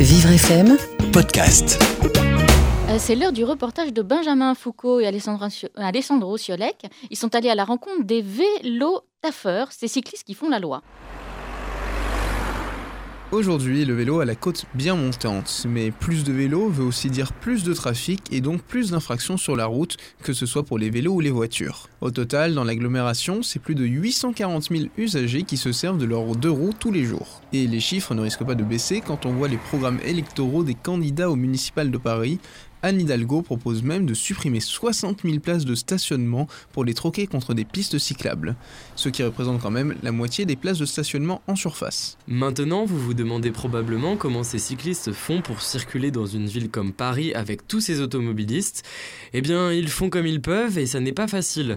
Vivre FM Podcast. Euh, C'est l'heure du reportage de Benjamin Foucault et Alessandro Alessandro Ciolec. Ils sont allés à la rencontre des vélos taffeurs, ces cyclistes qui font la loi. Aujourd'hui, le vélo a la côte bien montante, mais plus de vélos veut aussi dire plus de trafic et donc plus d'infractions sur la route, que ce soit pour les vélos ou les voitures. Au total, dans l'agglomération, c'est plus de 840 000 usagers qui se servent de leurs deux roues tous les jours. Et les chiffres ne risquent pas de baisser quand on voit les programmes électoraux des candidats au municipal de Paris. Anne Hidalgo propose même de supprimer 60 000 places de stationnement pour les troquer contre des pistes cyclables, ce qui représente quand même la moitié des places de stationnement en surface. Maintenant, vous vous demandez probablement comment ces cyclistes font pour circuler dans une ville comme Paris avec tous ces automobilistes. Eh bien, ils font comme ils peuvent et ça n'est pas facile.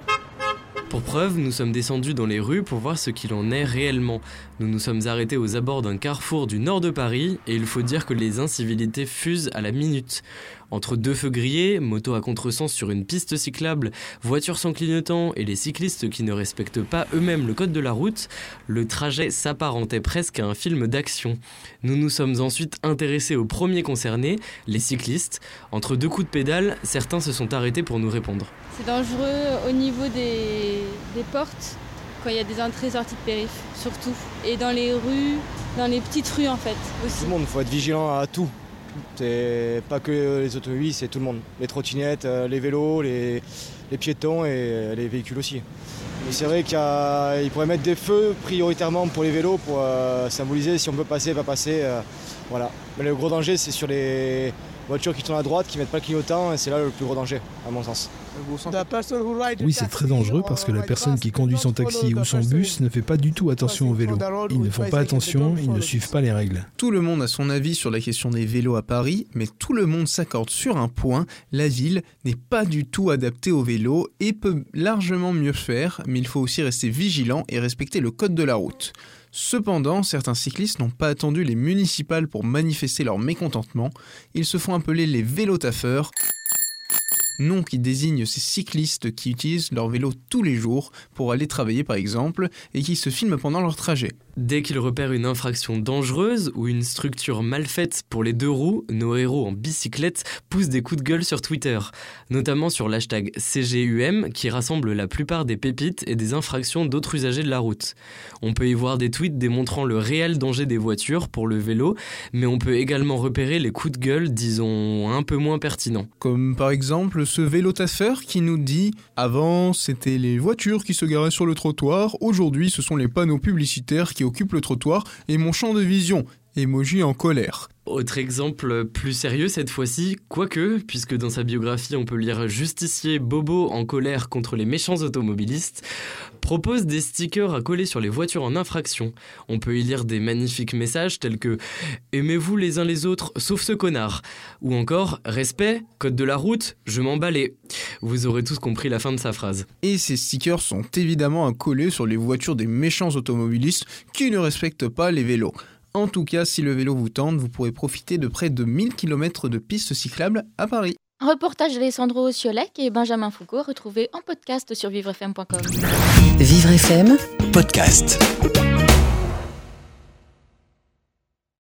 Pour preuve, nous sommes descendus dans les rues pour voir ce qu'il en est réellement. Nous nous sommes arrêtés aux abords d'un carrefour du nord de Paris et il faut dire que les incivilités fusent à la minute. Entre deux feux grillés, motos à contresens sur une piste cyclable, voitures sans clignotant et les cyclistes qui ne respectent pas eux-mêmes le code de la route, le trajet s'apparentait presque à un film d'action. Nous nous sommes ensuite intéressés aux premiers concernés, les cyclistes. Entre deux coups de pédale, certains se sont arrêtés pour nous répondre. C'est dangereux au niveau des, des portes, quand il y a des entrées-sorties de périph, surtout. Et dans les rues, dans les petites rues en fait aussi. Tout le monde, il faut être vigilant à tout. C'est pas que les automobiles, c'est tout le monde. Les trottinettes, euh, les vélos, les, les piétons et euh, les véhicules aussi. Mais c'est vrai qu'il pourrait mettre des feux prioritairement pour les vélos pour euh, symboliser si on peut passer, va passer. euh, voilà. Mais le gros danger, c'est sur les voitures qui tournent à droite, qui mettent pas le clignotant, et c'est là le plus gros danger, à mon sens. Oui, c'est très dangereux parce que la personne qui conduit son taxi ou son bus ne fait pas du tout attention au vélo. Ils ne font pas attention, ils ne suivent pas les règles. Tout le monde a son avis sur la question des vélos à Paris, mais tout le monde s'accorde sur un point, la ville n'est pas du tout adaptée aux vélos et peut largement mieux faire, mais il faut aussi rester vigilant et respecter le code de la route. Cependant, certains cyclistes n'ont pas attendu les municipales pour manifester leur mécontentement, ils se font appeler les vélotaffeurs, nom qui désigne ces cyclistes qui utilisent leur vélo tous les jours pour aller travailler par exemple et qui se filment pendant leur trajet. Dès qu'ils repèrent une infraction dangereuse ou une structure mal faite pour les deux roues, nos héros en bicyclette poussent des coups de gueule sur Twitter, notamment sur l'hashtag CGUM qui rassemble la plupart des pépites et des infractions d'autres usagers de la route. On peut y voir des tweets démontrant le réel danger des voitures pour le vélo, mais on peut également repérer les coups de gueule, disons, un peu moins pertinents. Comme par exemple ce vélotaffeur qui nous dit Avant c'était les voitures qui se garaient sur le trottoir, aujourd'hui ce sont les panneaux publicitaires qui occupent le trottoir et mon champ de vision. Emoji en colère. Autre exemple plus sérieux cette fois-ci, quoique, puisque dans sa biographie on peut lire Justicier Bobo en colère contre les méchants automobilistes, propose des stickers à coller sur les voitures en infraction. On peut y lire des magnifiques messages tels que Aimez-vous les uns les autres sauf ce connard ou encore Respect, code de la route, je m'emballais. Vous aurez tous compris la fin de sa phrase. Et ces stickers sont évidemment à coller sur les voitures des méchants automobilistes qui ne respectent pas les vélos. En tout cas, si le vélo vous tente, vous pourrez profiter de près de 1000 km de pistes cyclables à Paris. Un reportage d'Alessandro Ciolec et Benjamin Foucault retrouvé en podcast sur vivrefm.com. Vivre FM Podcast.